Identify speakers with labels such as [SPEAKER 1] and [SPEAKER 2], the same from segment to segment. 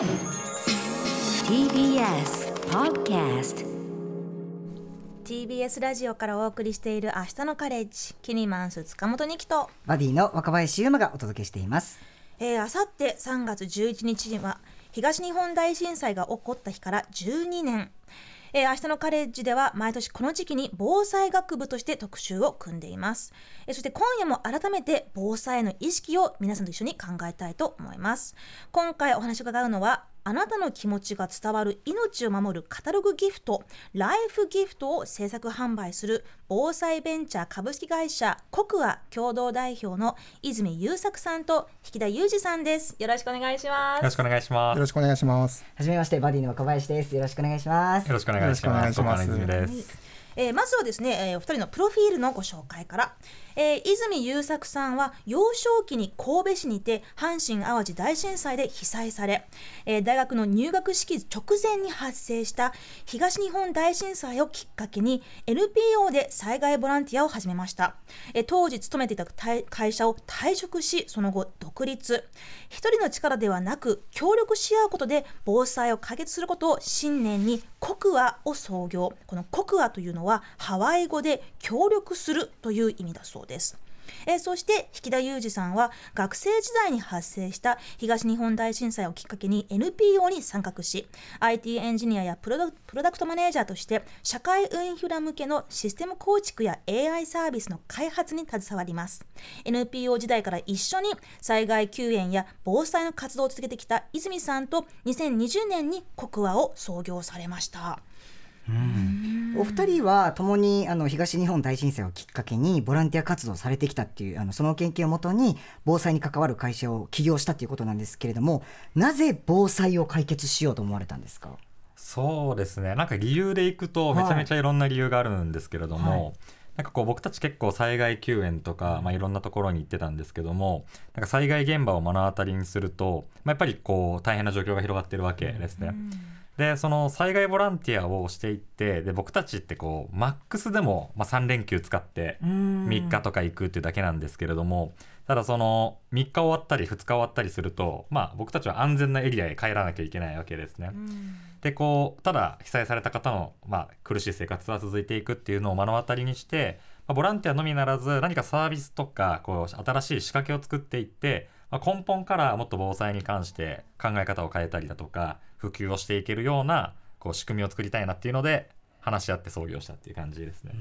[SPEAKER 1] TBS Podcast
[SPEAKER 2] TBS ラジオからお送りしている明日のカレッジキニマンス塚本二木と
[SPEAKER 3] バディの若林優馬がお届けしています。
[SPEAKER 2] えー、あさって3月11日には東日本大震災が起こった日から12年、えー、明日のカレッジでは毎年この時期に防災学部として特集を組んでいます、えーそして今夜も改めて防災への意識を皆さんと一緒に考えたいと思います。今回お話を伺うのはあなたの気持ちが伝わる命を守るカタログギフトライフギフトを制作販売する防災ベンチャー株式会社コクア共同代表の泉優作さんと引田裕二さんですよろしくお願いします
[SPEAKER 4] よろしくお願いします。
[SPEAKER 5] よろしくお願いします。
[SPEAKER 3] はじめまして、バディの若林です。よろしくお願いします。
[SPEAKER 4] よろしくお願いします。
[SPEAKER 5] よろしくお願いします
[SPEAKER 4] 小金泉です。
[SPEAKER 2] えーまずはですね、えーお二人のプロフィールのご紹介から、えー泉優作さんは幼少期に神戸市にて阪神・淡路大震災で被災され、えー大学の入学式直前に発生した東日本大震災をきっかけに NPO で災害ボランティアを始めました、えー当時勤めていた会社を退職しその後独立。一人の力ではなく協力し合うことで防災を解決することを信念にコクアを創業。このコクアというのはハワイ語で協力するという意味だそうです。えそして引田裕二さんは学生時代に発生した東日本大震災をきっかけに NPO に参画し IT エンジニアやプロダクトマネージャーとして社会インフラ向けのシステム構築や AI サービスの開発に携わります。NPO 時代から一緒に災害救援や防災の活動を続けてきた泉さんと2020年にコクアを創業されました。うん。
[SPEAKER 3] お二人は共にあの東日本大震災をきっかけにボランティア活動をされてきたっていうあのその経験をもとに防災に関わる会社を起業したっていうことなんですけれども、なぜ防災を解決しようと思われたんですか？
[SPEAKER 4] そうですね。なんか理由でいくとめちゃめちゃいろんな理由があるんですけれども、
[SPEAKER 3] はい
[SPEAKER 4] なんかこう僕たち結構災害救援とか、まあ、いろんなところに行ってたんですけどもなんか災害現場を目の当たりにすると、まあ、やっぱりこう大変な状況が広がってるわけですね。でその災害ボランティアをしていってで僕たちってこうマックスでも、まあ、3連休使って3日とか行くっていうだけなんですけれどもただその3日終わったり2日終わったりすると、まあ、僕たちは安全なエリアへ帰らなきゃいけないわけですね。でこうただ被災された方の、まあ、苦しい生活は続いていくっていうのを目の当たりにして、まあ、ボランティアのみならず何かサービスとかこう新しい仕掛けを作っていって、まあ、根本からもっと防災に関して考え方を変えたりだとか普及をしていけるようなこう仕組みを作りたいなっていうので話し合って創業したっていう感じですね。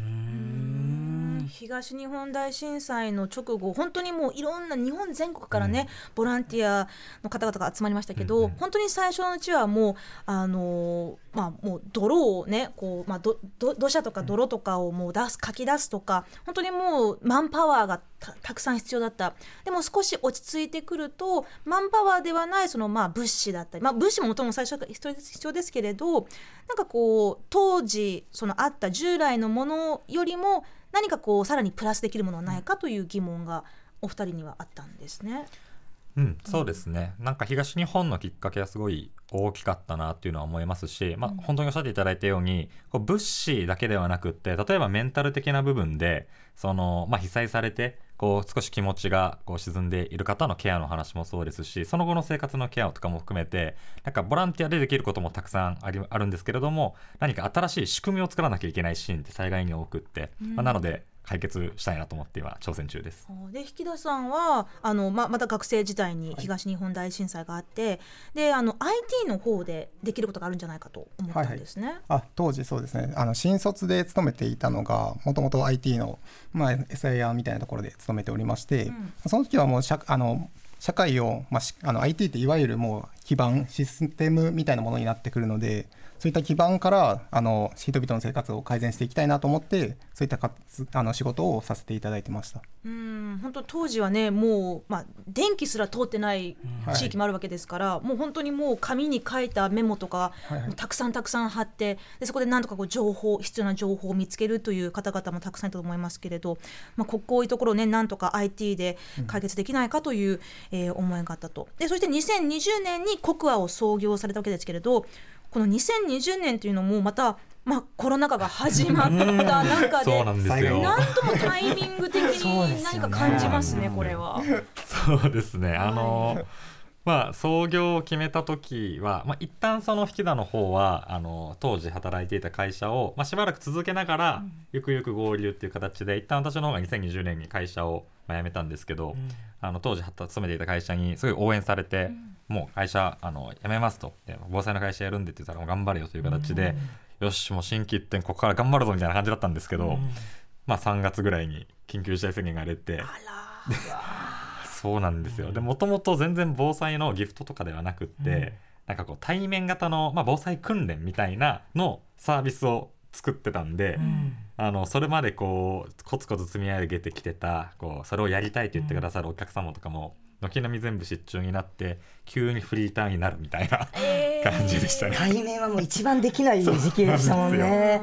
[SPEAKER 2] 東日本大震災の直後本当にもういろんな日本全国からね、ボランティアの方々が集まりましたけど、
[SPEAKER 4] うんうん。
[SPEAKER 2] 本当に最初のうちはもうあのーまあもう泥をねこうまあどど土砂とか泥とかをもう出すかき出すとか本当にもうマンパワーがたたくさん必要だったでも少し落ち着いてくるとマンパワーではないそのまあ物資だったりまあ物資ももともと最初から必要です必要ですけれどなんかこう当時そのあった従来のものよりも何かこうさらにプラスできるものはないかという疑問がお二人にはあったんですね。
[SPEAKER 4] うん、そうですね。なんか東日本のきっかけはすごい大きかったなっていうのは思いますし、まあ本当におっしゃっていただいたように、こう物資だけではなくって、例えばメンタル的な部分で、その、まあ被災されて、こう少し気持ちがこう沈んでいる方のケアの話もそうですし、その後の生活のケアとかも含めて、なんかボランティアでできることもたくさんありあるんですけれども、何か新しい仕組みを作らなきゃいけないシーンって災害に多くって、まあなので解決したいなと思って今挑戦中です。
[SPEAKER 2] で引田さんはあの、ままた学生時代に東日本大震災があって、であの IT の方でできることがあるんじゃないかと思ったんですね。
[SPEAKER 5] あ当時そうですねあの新卒で勤めていたのがもともと IT の、まあ、SIR みたいなところで勤めておりまして、その時はもう社あの社会を、まあ、しあの IT っていわゆるもう基盤システムみたいなものになってくるのでそういった基盤からあの人々の生活を改善していきたいなと思ってそういったかつあの仕事をさせていただいてました。
[SPEAKER 2] うん本当当時はねもう、まあ、電気すら通ってない地域もあるわけですから、もう本当にもう紙に書いたメモとか、
[SPEAKER 5] はいはい。
[SPEAKER 2] たくさんたくさん貼ってでそこでなんとかこう情報必要な情報を見つけるという方々もたくさんいたと思いますけれど、まあ、ここういうところをねなんとか IT で解決できないかという、えー思いがあったと。でそして2020年にコクアを創業されたわけですけれどこの2020年というのもまた、まあ、コロナ禍が始まった中で
[SPEAKER 4] そうなんですよ。
[SPEAKER 2] なんともタイミング的に何か感じますね、これは。
[SPEAKER 4] そうですね。あの、まあ創業を決めた時は、まあ、一旦その引田の方はあの当時働いていた会社を、まあ、しばらく続けながら、ゆくゆく合流っていう形で一旦私の方が2020年に会社を、まあ、辞めたんですけど、あの当時勤めていた会社にすごい応援されて、もう会社あの辞めますとで防災の会社やるんでって言ったらもう頑張れよという形で、よしもう新規一点ここから頑張るぞみたいな感じだったんですけど、まあ3月ぐらいに緊急事態宣言が出て。そうなんですよ。でもともと全然防災のギフトとかではなくって、
[SPEAKER 6] うん。
[SPEAKER 4] なんかこう対面型の、まあ、防災訓練みたいなのサービスを作ってたんで、
[SPEAKER 6] うん
[SPEAKER 4] あのそれまでこうコツコツ積み上げてきてたこうそれをやりたいと言ってくださるお客様とかも軒並み全部失注になって急にフリーターになるみたいな
[SPEAKER 2] えー
[SPEAKER 4] 感じでしたね。
[SPEAKER 3] 対面はもう一番できない時期でしたもんね。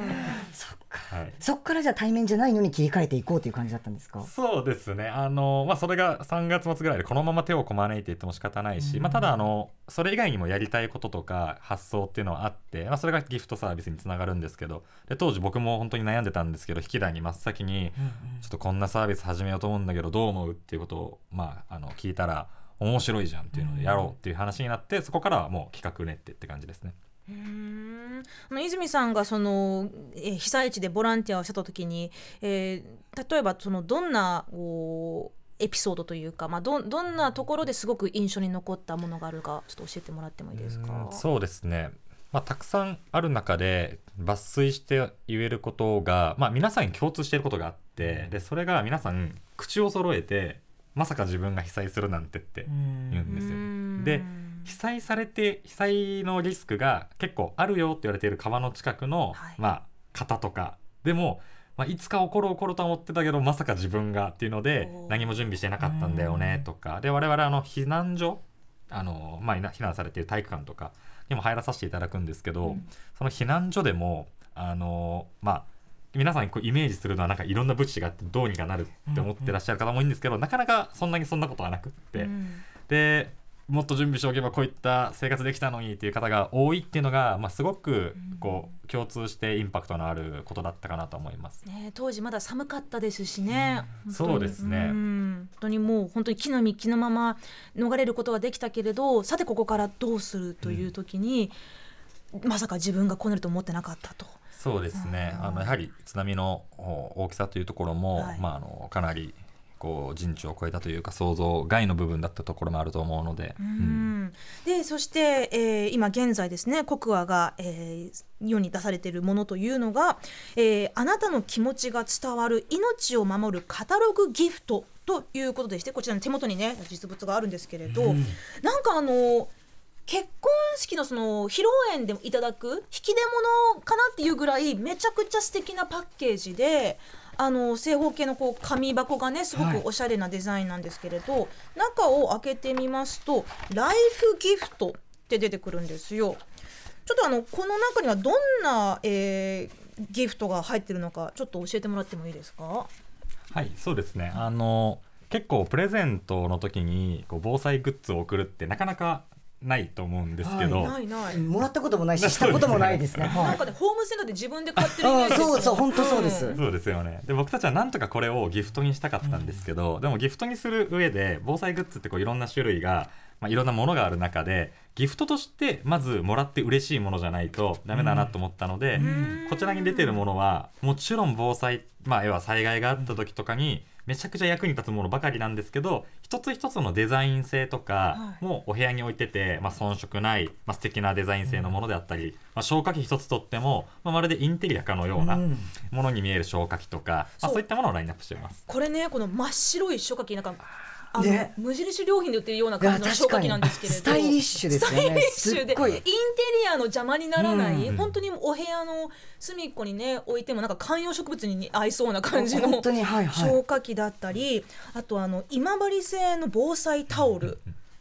[SPEAKER 3] そっか。
[SPEAKER 4] はい
[SPEAKER 3] そっからじゃあ対面じゃないのに切り替えていこうという感じだったんですか？
[SPEAKER 4] そうですねあの、まあ、それが3月末ぐらいでこのまま手をこまねいていっても仕方ないし、まあ、ただあのそれ以外にもやりたいこととか発想っていうのはあって、まあ、それがギフトサービスにつながるんですけどで当時僕も本当に悩んでたんですけど引き台に真っ先にちょっとこんなサービス始めようと思うんだけどどう思うっていうことを、まあ、あの聞いたら面白いじゃんっていうのでやろうっていう話になってそこからはもう企画練ってって感じですね。
[SPEAKER 2] うーん。あの泉さんがその、えー被災地でボランティアをした時に、えー例えばそのどんなエピソードというか、まあ、どんどんなところですごく印象に残ったものがあるかちょっと教えてもらってもいいですか？
[SPEAKER 4] うんそうですね、まあ、たくさんある中で抜粋して言えることが、まあ、皆さんに共通していることがあってでそれが皆さん口を揃えてまさか自分が被災するなんてって言うんですよ。
[SPEAKER 2] うん。
[SPEAKER 4] で被災されて被災のリスクが結構あるよって言われている川の近くの、
[SPEAKER 2] はい。
[SPEAKER 4] まあ、方とか。でも、まあ、いつか起こる起こるとは思ってたけどまさか自分がっていうので何も準備してなかったんだよねとか。で我々あの避難所あの、まあ、避難されている体育館とかにも入らさせていただくんですけど、その避難所でもあのまあ皆さんこうイメージするのはなんかいろんな物資があってどうにかなるって思ってらっしゃる方も多いんですけど、なかなかそんなにそんなことはなくって、
[SPEAKER 2] うん
[SPEAKER 4] でもっと準備しておけばこういった生活できたのにっていう方が多いっていうのが、まあ、すごくこう共通してインパクトのあることだったかなと思います。
[SPEAKER 2] ね、当時まだ寒かったですしね、本当に。
[SPEAKER 4] そうですね。
[SPEAKER 2] うん。本当にもう本当に木の実木のまま逃れることができたけれどさてここからどうするという時に、まさか自分がこうなると思ってなかったと。
[SPEAKER 4] そうですね。あのやはり津波のお大きさというところも、
[SPEAKER 2] はい。
[SPEAKER 4] まあ、あのかなりこう人知を超えたというか想像外の部分だったところもあると思うので、
[SPEAKER 2] う
[SPEAKER 4] うん。
[SPEAKER 2] んでそして、えー今現在ですねコクアが、えー世に出されているものというのが、えーあなたの気持ちが伝わる命を守るカタログギフトということでしてこちらの手元にね実物があるんですけれど、なんかあの結婚式のその披露宴でもいただく引き出物かなっていうぐらいめちゃくちゃ素敵なパッケージであの正方形のこう紙箱がねすご
[SPEAKER 3] はい。
[SPEAKER 2] くおしゃれなデザインなんですけれど、中を開けてみますと「ライフギフト」って出てくるんですよ。ちょっとあのこの中にはどんな、えーギフトが入ってるのかちょっと教えてもらってもいいですか？
[SPEAKER 4] はいそうですね。あの結構プレゼントの時にこう防災グッズを送るってなかなかないと思うんですけど、
[SPEAKER 2] ないない。
[SPEAKER 3] もらったこともないししたこともないですね。はい。
[SPEAKER 2] なんかねホームセンターで自分で買ってるイメー
[SPEAKER 3] あ
[SPEAKER 2] ジです
[SPEAKER 3] そうそう本当そうです。
[SPEAKER 4] そうですよね。で僕たちはなんとかこれをギフトにしたかったんですけど、でもギフトにする上で防災グッズってこういろんな種類が、まあ、いろんなものがある中でギフトとしてまずもらって嬉しいものじゃないとダメだなと思ったので、こちらに出てるものはもちろん防災、まあ、要は災害があった時とかにめちゃくちゃ役に立つものばかりなんですけど一つ一つのデザイン性とかもお部屋に置いてて、まあ、遜色ない、まあ、素敵なデザイン性のものであったり、まあ、消火器一つとっても、まあ、まるでインテリアかのような
[SPEAKER 3] うん。
[SPEAKER 4] ものに見える消火器とか、まあ、
[SPEAKER 2] そう。
[SPEAKER 4] そういったものをラインナップしています。
[SPEAKER 2] これねこの真っ白い消火器なんかあの、
[SPEAKER 3] ね。
[SPEAKER 2] 無印良品で売ってるような感じの消火器なんですけれど。
[SPEAKER 3] スタイリッシュですよね。
[SPEAKER 2] スタイリッシュで。インテリアの邪魔にならない、
[SPEAKER 4] うん。
[SPEAKER 2] 本当にお部屋の隅っこにね置いてもなんか観葉植物に合いそうな感じの消火器だったりあとあの今治製の防災タオル。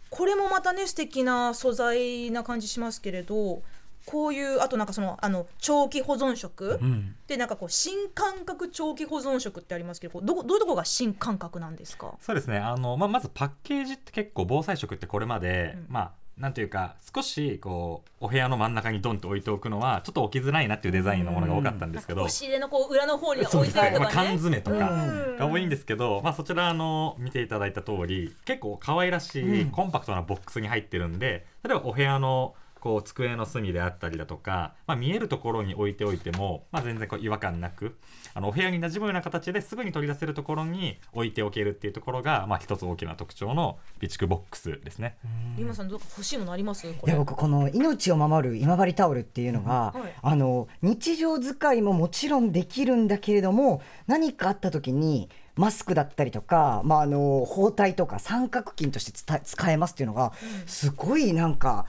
[SPEAKER 2] これもまたね素敵な素材な感じしますけれどこういうあとなんかそのあの長期保存食、でなんかこう新感覚長期保存食ってありますけどどこどういうところが新感覚なんですか？
[SPEAKER 4] そうですね。あの、まあ、まずパッケージって結構防災食ってこれまで、
[SPEAKER 2] うん。
[SPEAKER 4] まあなんていうか少しこうお部屋の真ん中にドンと置いておくのはちょっと置きづらいなっていうデザインのものが多かったんですけど、
[SPEAKER 2] 押し入れのこう裏の方に置いてあると
[SPEAKER 4] まあ、
[SPEAKER 2] かね
[SPEAKER 4] 缶詰とか
[SPEAKER 2] うん
[SPEAKER 4] が多いんですけど、まあ、そちらあの見ていただいた通り結構可愛らしいコンパクトなボックスに入ってるんで例えばお部屋のこう机の隅であったりだとか、まあ、見えるところに置いておいても、まあ、全然こう違和感なくあのお部屋に馴染むような形ですぐに取り出せるところに置いておけるっていうところが、まあ、一つ大きな特徴の備蓄ボックスですね。
[SPEAKER 2] リマさんどうか欲しいものあります？こ
[SPEAKER 3] い
[SPEAKER 2] れ
[SPEAKER 3] や僕この命を守る今治タオルっていうのが、
[SPEAKER 2] はい。
[SPEAKER 3] あの日常使いももちろんできるんだけれども何かあった時にマスクだったりとか、まあ、あの包帯とか三角巾として使使えますっていうのがすごいなんか。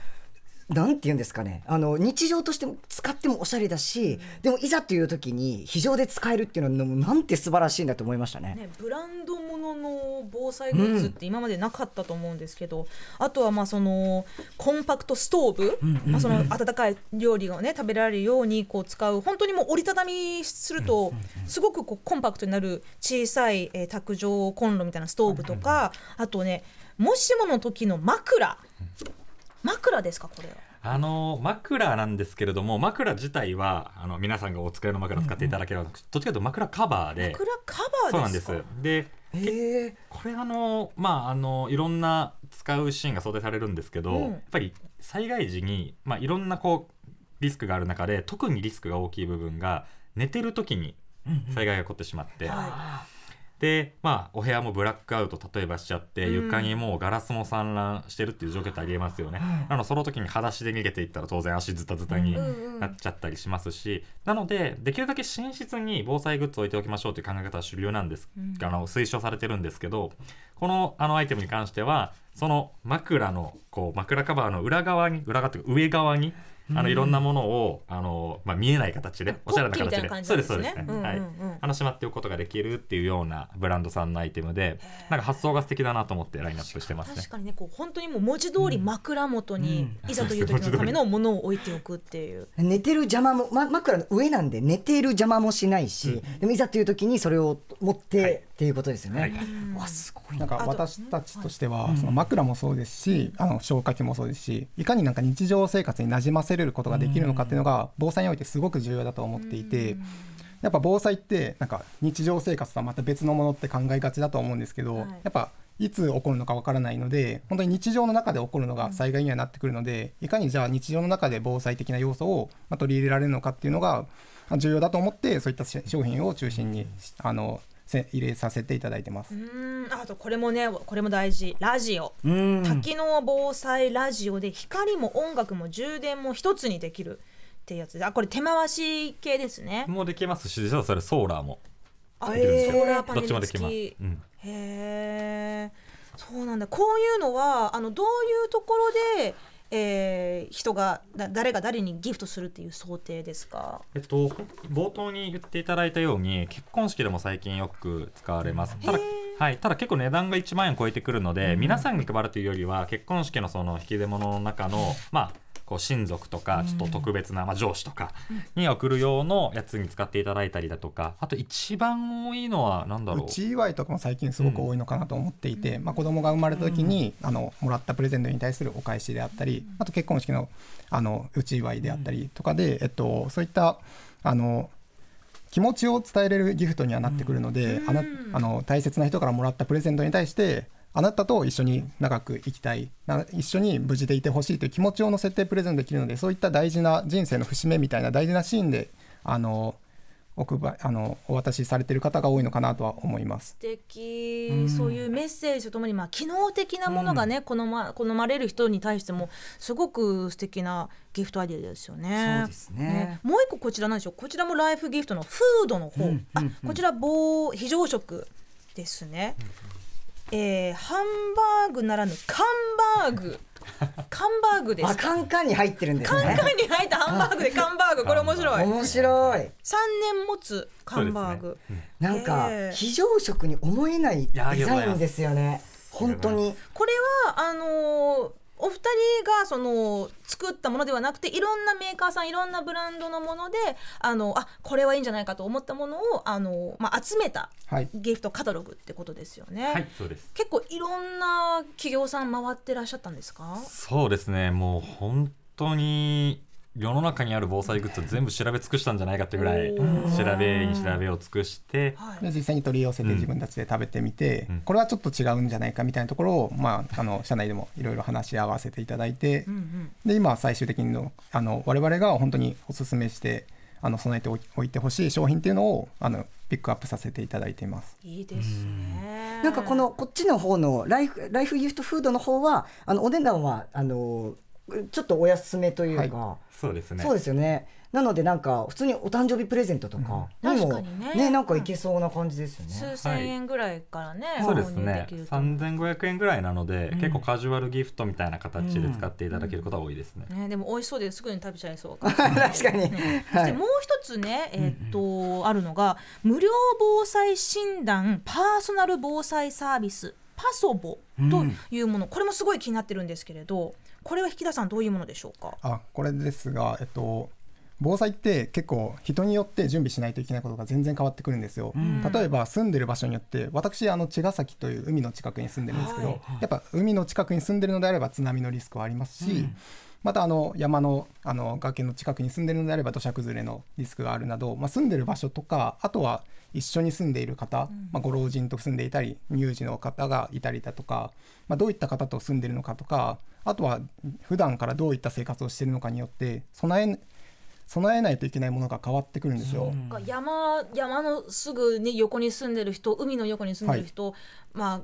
[SPEAKER 3] なんて言うんですかね。あの日常としても使ってもおしゃれだし、でもいざという時に非常で使えるっていうのはなんて素晴らしいんだと思いましたね。
[SPEAKER 2] ね、ブランドものの防災グッズって今までなかったと思うんですけど、あとはまあそのコンパクトストーブ、まあ、その温かい料理がね食べられるようにこう使う本当にもう折りたたみするとすごくこうコンパクトになる小さい、えー卓上コンロみたいなストーブとか、あとねもしもの時の枕枕ですかこれは？
[SPEAKER 4] あの枕なんですけれども枕自体はあの皆さんがお使いの枕使っていただければ、どっちかというと枕カバーで。
[SPEAKER 2] 枕カバーですか？
[SPEAKER 4] そうなんです。で
[SPEAKER 3] え
[SPEAKER 4] これあのまああのいろんな使うシーンが想定されるんですけど、
[SPEAKER 2] うん。
[SPEAKER 4] やっぱり災害時に、まあ、いろんなこうリスクがある中で特にリスクが大きい部分が寝てる時に災害が起こってしまって、
[SPEAKER 2] は
[SPEAKER 4] でまあお部屋もブラックアウト例えばしちゃって、
[SPEAKER 2] うん。
[SPEAKER 4] 床にもうガラスも散乱してるっていう状況ってありえますよね、なのでその時に裸足で逃げていったら当然足ズタズタに
[SPEAKER 2] うんうん
[SPEAKER 4] なっちゃったりしますし、なのでできるだけ寝室に防災グッズを置いておきましょうという考え方は主流なんです、
[SPEAKER 2] うん。
[SPEAKER 4] あの推奨されてるんですけどこのあのアイテムに関してはその枕のこう枕カバーの裏側に裏側というか上側にあのいろんなものをあの、まあ、見えない形でおしゃれな形で。そう
[SPEAKER 2] です
[SPEAKER 4] そうですね、はい。あのしまっておくことができるっていうようなブランドさんのアイテムでなんか発想が素敵だなと思ってラインナップしてますね。
[SPEAKER 2] 確かにねこう本当にもう文字通り枕元に、いざという時のためのものを置いておくっていう。
[SPEAKER 3] 寝てる邪魔も、ま、枕の上なんで寝ている邪魔もしないし、でもいざという時にそれを持って、
[SPEAKER 4] はい。
[SPEAKER 3] っていうことですよね。
[SPEAKER 4] はい。
[SPEAKER 3] わすごい
[SPEAKER 5] な。んか私たちとしては、その枕もそうですし、あの消火器もそうですし、いかになんか日常生活に馴染ませれることができるのかっていうのが防災においてすごく重要だと思っていて、やっぱ防災ってなんか日常生活とはまた別のものって考えがちだと思うんですけど、
[SPEAKER 2] はい。
[SPEAKER 5] やっぱいつ起こるのかわからないので本当に日常の中で起こるのが災害にはなってくるので、いかにじゃあ日常の中で防災的な要素をまあ取り入れられるのかっていうのがまあ重要だと思ってそういった商品を中心にあのせ入れさせていただいてます。
[SPEAKER 2] うーん。あとこれもねこれも大事。ラジオ、
[SPEAKER 3] うん。
[SPEAKER 2] 多機能防災ラジオで光も音楽も充電も一つにできるっていうやつ。であこれ手回し系ですね。
[SPEAKER 4] もうできますし実はそれソーラーも。
[SPEAKER 2] あ
[SPEAKER 4] できるんですよ。
[SPEAKER 2] ソーラーパネ
[SPEAKER 4] どっちも
[SPEAKER 2] ル付
[SPEAKER 4] できます、
[SPEAKER 2] き
[SPEAKER 4] うん。
[SPEAKER 2] へえそうなんだ。こういうのはあのどういうところで、えー人がだ誰が誰にギフトするっていう想定ですか？
[SPEAKER 4] えっと、冒頭に言っていただいたように結婚式でも最近よく使われます。ただ,、はい、ただ結構値段が1万円超えてくるので、皆さんに配るというよりは結婚式のその引き出物の中のまあこう親族とかちょっと特別な、まあ、上司とかに送る用のやつに使っていただいたりだとかあと一番多いのは何だろう。
[SPEAKER 5] うち祝いとかも最近すごく多いのかなと思っていて、まあ、子供が生まれた時に、あのもらったプレゼントに対するお返しであったりあと結婚式のあのうち祝いであったりとかで、えっと、そういったあの気持ちを伝えれるギフトにはなってくるので、あの大切な人からもらったプレゼントに対してあなたと一緒に長く生きたい。な一緒に無事でいてほしいという気持ちを乗せてプレゼントできるのでそういった大事な人生の節目みたいな大事なシーンであのお配あのお渡しされている方が多いのかなとは思います。
[SPEAKER 2] 素敵、そういうメッセージとともに、まあ、機能的なものがね、好ま好まれる人に対してもすごく素敵なギフトアイデアですよね。
[SPEAKER 3] そうですね。
[SPEAKER 2] もう一個こちらなんでしょうこちらもライフギフトのフードの方、あこちら棒非常食ですね。えーハンバーグならぬカンバーグ カンバーグです
[SPEAKER 3] あカンカンに入ってるんですね。
[SPEAKER 2] カンカンに入ったハンバーグでカンバーグこれ面白い
[SPEAKER 3] 面白い。
[SPEAKER 2] 3年持つカンバーグ、
[SPEAKER 3] なんか
[SPEAKER 2] ええ
[SPEAKER 3] 非常食に思えないデザインですよね。本当に。
[SPEAKER 2] これはあのーお二人がその作ったものではなくていろんなメーカーさんいろんなブランドのものであのあこれはいいんじゃないかと思ったものをあの、まあ、集めた
[SPEAKER 5] はい。
[SPEAKER 2] ギフトカタログってことですよね。
[SPEAKER 4] はいそうです。
[SPEAKER 2] 結構いろんな企業さん回ってらっしゃったんですか？
[SPEAKER 4] そうですね。もう本当に世の中にある防災グッズを全部調べ尽くしたんじゃないかってぐらい調べに調べを尽くして
[SPEAKER 2] はい。
[SPEAKER 5] で実際に取り寄せて
[SPEAKER 4] うん。
[SPEAKER 5] 自分たちで食べてみて、
[SPEAKER 4] うん。
[SPEAKER 5] これはちょっと違うんじゃないかみたいなところを、まあ、あの社内でもいろいろ話し合わせていただいて、
[SPEAKER 2] うんうん。
[SPEAKER 5] で今最終的にのあの我々が本当にお勧めしてあの備えておおいてほしい商品っていうのをあのピックアップさせていただいています。
[SPEAKER 2] いいですね。
[SPEAKER 3] なんかこのこっちの方のライフライフギフトフードの方はあのお値段はあのちょっとお安めというか、
[SPEAKER 4] そうですね。
[SPEAKER 3] そうですよね。なのでなんか普通にお誕生日プレゼントとか
[SPEAKER 2] うん。
[SPEAKER 3] にも
[SPEAKER 2] 確かにね。
[SPEAKER 3] なんかいけそうな感じですよね。
[SPEAKER 2] 数千円ぐらいからね、
[SPEAKER 4] そうですね。
[SPEAKER 2] きると。
[SPEAKER 4] 3500円ぐらいなので、結構カジュアルギフトみたいな形で使っていただけることが多いですね、
[SPEAKER 2] ね、でも美味しそうですぐに食べちゃいそう。
[SPEAKER 3] 確かに。
[SPEAKER 2] そしてもう一つね、えーっと、あるのが無料防災診断パーソナル防災サービスパソボというもの、これもすごい気になってるんですけれどこれは引田さんどういうものでしょうか？
[SPEAKER 5] あこれですが、えっと、防災って結構人によって準備しないといけないことが全然変わってくるんですよ。例えば住んでる場所によって私あの茅ヶ崎という海の近くに住んでるんですけど、
[SPEAKER 2] はい
[SPEAKER 5] やっぱ海の近くに住んでるのであれば津波のリスクはありますし、またあの山のあの崖の近くに住んでるのであれば土砂崩れのリスクがあるなど、まあ、住んでる場所とかあとは一緒に住んでいる方、まあ、ご老人と住んでいたり乳児の方がいたりだとか、まあ、どういった方と住んでるのかとかあとは普段からどういった生活をしているのかによって備え備えないといけないものが変わってくるんですよ。
[SPEAKER 2] 山山のすぐに横に住んでる人海の横に住んでる人、ま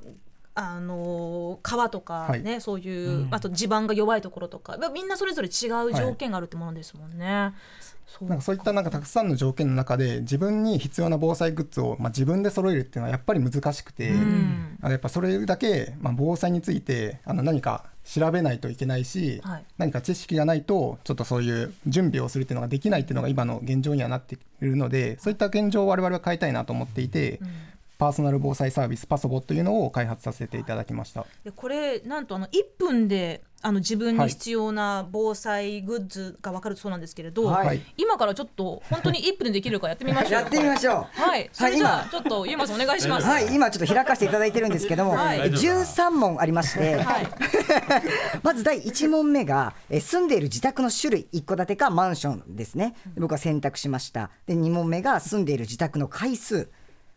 [SPEAKER 2] ああのー川とかね、そういう、あと地盤が弱いところとかみんなそれぞれ違う条件があるってものですもんね。そう
[SPEAKER 5] なんかそういったなんかたくさんの条件の中で自分に必要な防災グッズをまあ自分で揃えるっていうのはやっぱり難しくて、
[SPEAKER 2] ん。
[SPEAKER 5] あのやっぱそれだけまあ防災についてあの何か調べないといけないし、
[SPEAKER 2] はい。
[SPEAKER 5] 何か知識がないとちょっとそういう準備をするっていうのができないっていうのが今の現状にはなっているのでそういった現状を我々は変えたいなと思っていて、パーソナル防災サービスパソボというのを開発させていただきました。
[SPEAKER 2] でこれなんとあの1分であの自分に必要な防災グッズが分かるそうなんですけれど、
[SPEAKER 3] はい。
[SPEAKER 5] はい
[SPEAKER 2] 今からちょっと本当に1分でできるかやってみましょう。
[SPEAKER 3] やってみましょう。
[SPEAKER 2] はい、それじゃあ
[SPEAKER 3] 今。
[SPEAKER 2] ちょっとゆうまさんお願いします。
[SPEAKER 3] はい、今ちょっと開かせていただいてるんですけども、
[SPEAKER 2] はい。
[SPEAKER 3] え13問ありまして、
[SPEAKER 2] はい。
[SPEAKER 3] まず第1問目がえ住んでいる自宅の種類一戸建てかマンションですね。で僕は選択しました。で2問目が住んでいる自宅の回数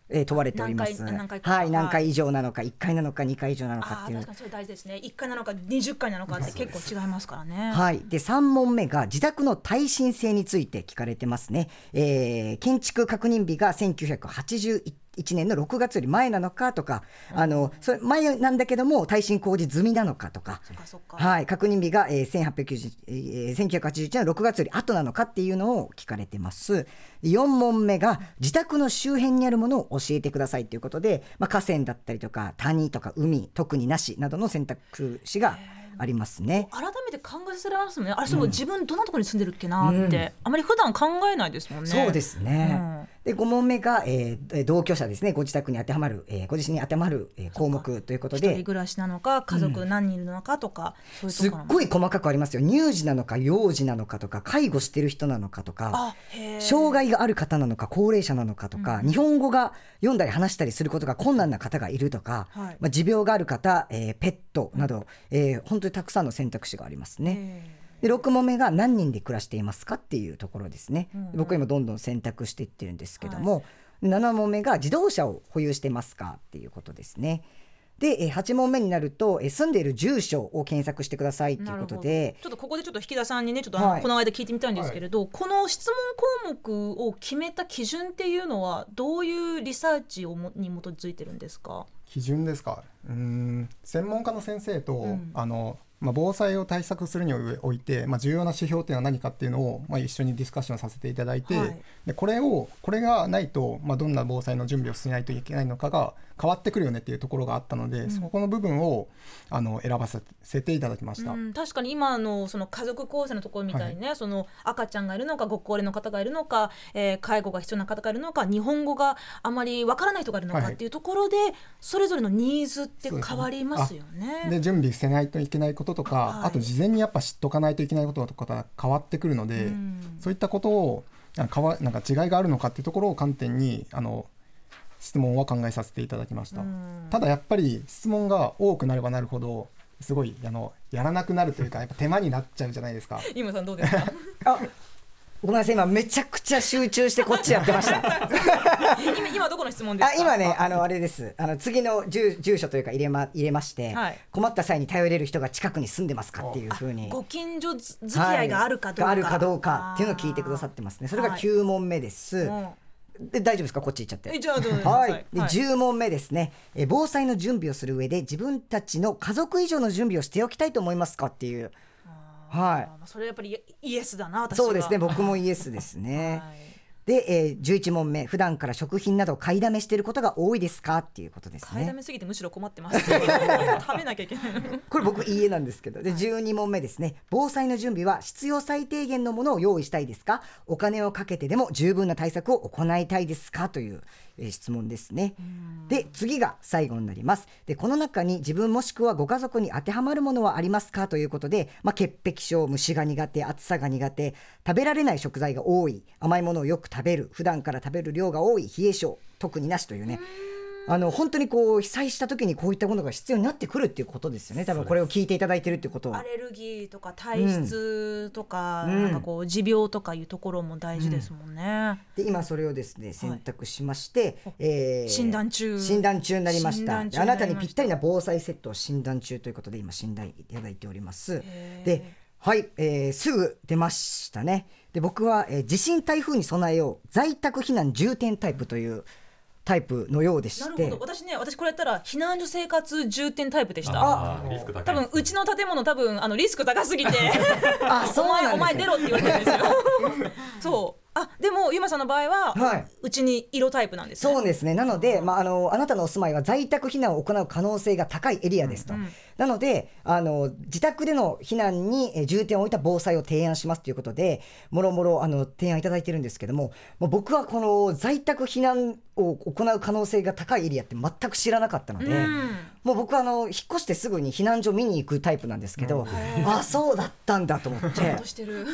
[SPEAKER 3] えー問われております。
[SPEAKER 2] 何回
[SPEAKER 3] はい何
[SPEAKER 2] はい。
[SPEAKER 3] 回以上なのか1回なのか2回以上なのか
[SPEAKER 2] あ
[SPEAKER 3] っていう。
[SPEAKER 2] ー確かにそれ大事ですね。1回なのか20回なのかって結構違いますからね。
[SPEAKER 3] はい、で3問目が自宅の耐震性について聞かれてますね、えー建築確認日が1981年の6月より前なのかとか、あのそれ前なんだけども耐震工事済みなのかとか。はい、確認日が、えー、1890えー1981年の6月より後なのかっていうのを聞かれてます4問目が自宅の周辺にあるものを教えてくださいということで、まあ、河川だったりとか谷とか海特になしなどの選択肢がありますね。
[SPEAKER 2] 改めて考えさせられますもんね。あれそう、自分どんなところに住んでるっけなって、あまり普段考えないですもんね。
[SPEAKER 3] そうですね。
[SPEAKER 2] うん
[SPEAKER 3] で5問目が、えー同居者ですね。ご自宅に当てはまる、えーご自身に当てはまる、えー項目ということ
[SPEAKER 2] 一人
[SPEAKER 3] で
[SPEAKER 2] 暮らしなのか家族何人いるのかとか、そういう
[SPEAKER 3] すっ
[SPEAKER 2] ところ
[SPEAKER 3] ごい細かくありますよ。乳児なのか幼児なのかとか介護してる人なのかとか障害がある方なのか高齢者なのかとか、日本語が読んだり話したりすることが困難な方がいるとか、
[SPEAKER 2] はい。
[SPEAKER 3] まあ、持病がある方、えーペットなど、えー本当にたくさんの選択肢がありますね。
[SPEAKER 2] へ
[SPEAKER 3] で6問目が何人で暮らしていますかっていうところですね、僕は今どんどん選択していってるんですけども、7問目が自動車を保有してますかっていうことですね。でえー8問目になるとえー住んでいる住所を検索してくださいということで。
[SPEAKER 2] ちょっとここでちょっと引田さんにねちょっとこの間聞いてみたいんですけれど、この質問項目を決めた基準っていうのはどういうリサーチをもに基づいてるんですか？
[SPEAKER 5] 基準ですか？うーん。専門家の先生と、
[SPEAKER 2] ん。
[SPEAKER 5] あのまあ、防災を対策するにおいて、まあ、重要な指標というのは何かっていうのを、まあ、一緒にディスカッションさせていただいて、
[SPEAKER 2] はい。
[SPEAKER 5] でこれをこれがないと、まあ、どんな防災の準備をしないといけないのかが変わってくるよねっていうところがあったので、そこの部分をあの選ばせていただきました。
[SPEAKER 2] うん、確かに今のその家族構成のところみたいにね、その赤ちゃんがいるのかご高齢の方がいるのか、えー介護が必要な方がいるのか日本語があまりわからない人がいるのか
[SPEAKER 5] はいはい。
[SPEAKER 2] っていうところで、それぞれのニーズって変わりますよね。
[SPEAKER 5] で準備せないといけないこととか、
[SPEAKER 2] はい。
[SPEAKER 5] あと事前にやっぱ知っとかないといけないこととかが変わってくるので、
[SPEAKER 2] うん。
[SPEAKER 5] そういったことをなんか変わなんか違いがあるのかっていうところを観点にあの質問は考えさせていただきました、
[SPEAKER 2] うん。
[SPEAKER 5] ただやっぱり質問が多くなればなるほどすごいあのやらなくなるというかやっぱ手間になっちゃうじゃないですか。
[SPEAKER 2] 今さんどうですか？
[SPEAKER 3] あごめんなさい今めちゃくちゃ集中してこっちやってました。
[SPEAKER 2] 今今どこの質問ですか？
[SPEAKER 3] あ今ねあのあれです。あの次の住住所というか入れま入れまして、
[SPEAKER 2] はい。
[SPEAKER 3] 困った際に頼れる人が近くに住んでますかっていうふうに。
[SPEAKER 2] ご近所づ付き合いがあるかどうか、
[SPEAKER 3] はいがあるかどうかっていうのを聞いてくださってますね。それが
[SPEAKER 2] はい。
[SPEAKER 3] 9問目です、
[SPEAKER 2] うん
[SPEAKER 3] で大丈夫ですか？こっち行っちゃって。
[SPEAKER 2] えじゃあどうぞ。
[SPEAKER 3] はい、で
[SPEAKER 2] はい。
[SPEAKER 3] 10問目ですね。え防災の準備をする上で自分たちの家族以上の準備をしておきたいと思いますかっていう。はい。
[SPEAKER 2] それやっぱりイエスだな私は。
[SPEAKER 3] そうですね。僕もイエスですね、
[SPEAKER 2] はい
[SPEAKER 3] で、えー、11問目普段から食品など買いだめしてることが多いですか？っていうことですね。
[SPEAKER 2] 買いだめすぎてむしろ困ってます。食べなきゃいけない。の
[SPEAKER 3] これ僕いいえなんですけどで12問目ですね。防災の準備は必要最低限のものを用意したいですか？お金をかけてでも十分な対策を行いたいですか？という、えー質問ですね。で次が最後になります。でこの中に自分もしくはご家族に当てはまるものはありますかということで、まあ、潔癖症虫が苦手暑さが苦手食べられない食材が多い甘いものをよく食べる普段から食べる量が多い冷え性特になしというねあの本当にこう被災した時にこういったものが必要になってくるっていうことですよね。多分これを聞いていただいてるっていうことは
[SPEAKER 2] ア。レルギーとか体質とか、
[SPEAKER 3] うん。
[SPEAKER 2] なんかこう持病とかいうところも大事ですもんね。
[SPEAKER 3] で今それをですね選択しまして、えー
[SPEAKER 2] 診断中。
[SPEAKER 3] 診断中になりました。あなたにぴったりな防災セットを診断中ということで今診断いただいております。ではい、えーすぐ出ましたね。で僕は、えー地震台風に備えよう。在宅避難重点タイプというタイプのようでして。
[SPEAKER 2] なるほど。私ね私これやったら避難所生活重点タイプでした。
[SPEAKER 4] あーリスク高い。
[SPEAKER 2] 多分うちの建物多分あのリスク高すぎて
[SPEAKER 3] あ そう
[SPEAKER 2] お前
[SPEAKER 3] なんです。ね
[SPEAKER 2] お前出ろって言われてるんですよ。そう。あでもゆまさんの場合は、
[SPEAKER 3] はい。う
[SPEAKER 2] ちに色タイプなんですね。
[SPEAKER 3] そうですね。なので、まあ、あのあなたのお住まいは在宅避難を行う可能性が高いエリアですと、なのであの自宅での避難にえー重点を置いた防災を提案しますということでもろもろあの提案いただいてるんですけどももう僕はこの在宅避難を行う可能性が高いエリアって全く知らなかったので、
[SPEAKER 2] うん。
[SPEAKER 3] もう僕はあの引っ越してすぐに避難所見に行くタイプなんですけど、あそうだったんだと思って。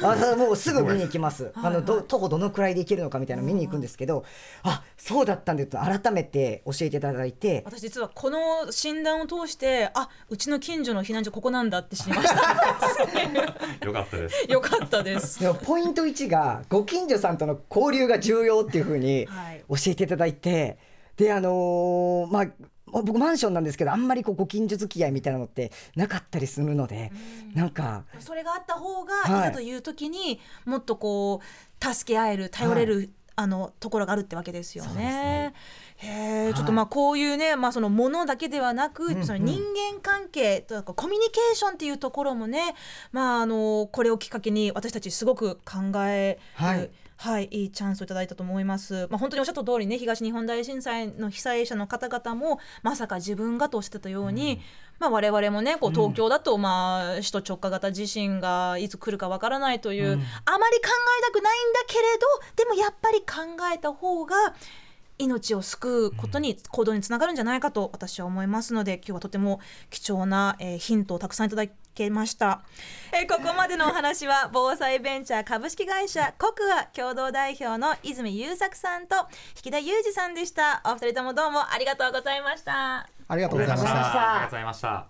[SPEAKER 3] あもうすぐ見に行きます。あのど徒歩どのくらいで行けるのかみたいなの見に行くんですけど、あそうだったんだと改めて教えていただいて、
[SPEAKER 2] 私実はこの診断を通してあうちの近所の避難所ここなんだって知りました。
[SPEAKER 4] よかったです。
[SPEAKER 2] よかったです。
[SPEAKER 3] でもポイント1がご近所さんとの交流が重要っていう風に
[SPEAKER 2] はい。
[SPEAKER 3] 教えていただいて、であのーまあ僕マンションなんですけどあんまりこうご近所付き合いみたいなのってなかったりするので、なんか
[SPEAKER 2] それがあった方が、
[SPEAKER 3] はい。
[SPEAKER 2] い、ざという時にもっとこう助け合える頼れる、あのところがあるってわけですよね。へえ、ちょっとまあこういうね、まあそのものだけではなく、その人間関係とかコミュニケーションっていうところもね、まああのこれをきっかけに私たちすごく考える。
[SPEAKER 3] はい
[SPEAKER 2] はい、いいチャンスをいただいたと思います。まあ、本当におっしゃった通りね、東日本大震災の被災者の方々も、まさか自分がとおっしゃってたように、まあ、我々もね、こう東京だと、まあ、首都直下型地震がいつ来るかわからないという、あまり考えたくないんだけれど、でもやっぱり考えた方が、命を救うことに、行動につながるんじゃないかと私は思いますので今日はとても貴重な、えーヒントをたくさんいただけました、えーここまでのお話は 防災ベンチャー株式会社コクア共同代表の泉優作さんと引田裕二さんでした。お二人ともどうもありがとうございました。
[SPEAKER 5] ありがとうございました。
[SPEAKER 4] ありがとうございました。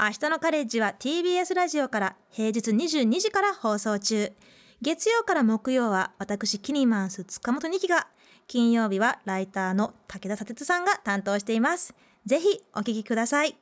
[SPEAKER 2] 明日のカレッジは TBS ラジオから平日22時から放送中。月曜から木曜は私キニマンス塚本二希が金曜日はライターの武田砂鉄さんが担当しています。ぜひお聞きください